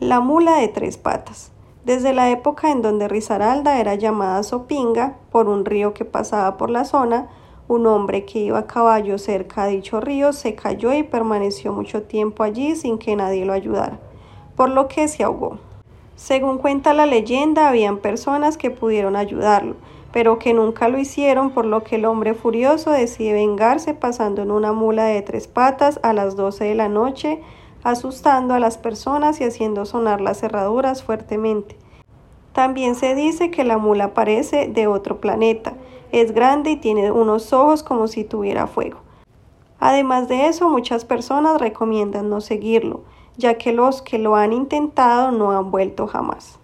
La mula de tres patas. Desde la época en donde Risaralda era llamada Sopinga, por un río que pasaba por la zona, un hombre que iba a caballo cerca de dicho río se cayó y permaneció mucho tiempo allí sin que nadie lo ayudara, por lo que se ahogó. Según cuenta la leyenda, habían personas que pudieron ayudarlo, pero que nunca lo hicieron, por lo que el hombre furioso decide vengarse pasando en una mula de tres patas a las 12 de la noche asustando a las personas y haciendo sonar las cerraduras fuertemente. También se dice que la mula parece de otro planeta, es grande y tiene unos ojos como si tuviera fuego. Además de eso, muchas personas recomiendan no seguirlo, ya que los que lo han intentado no han vuelto jamás.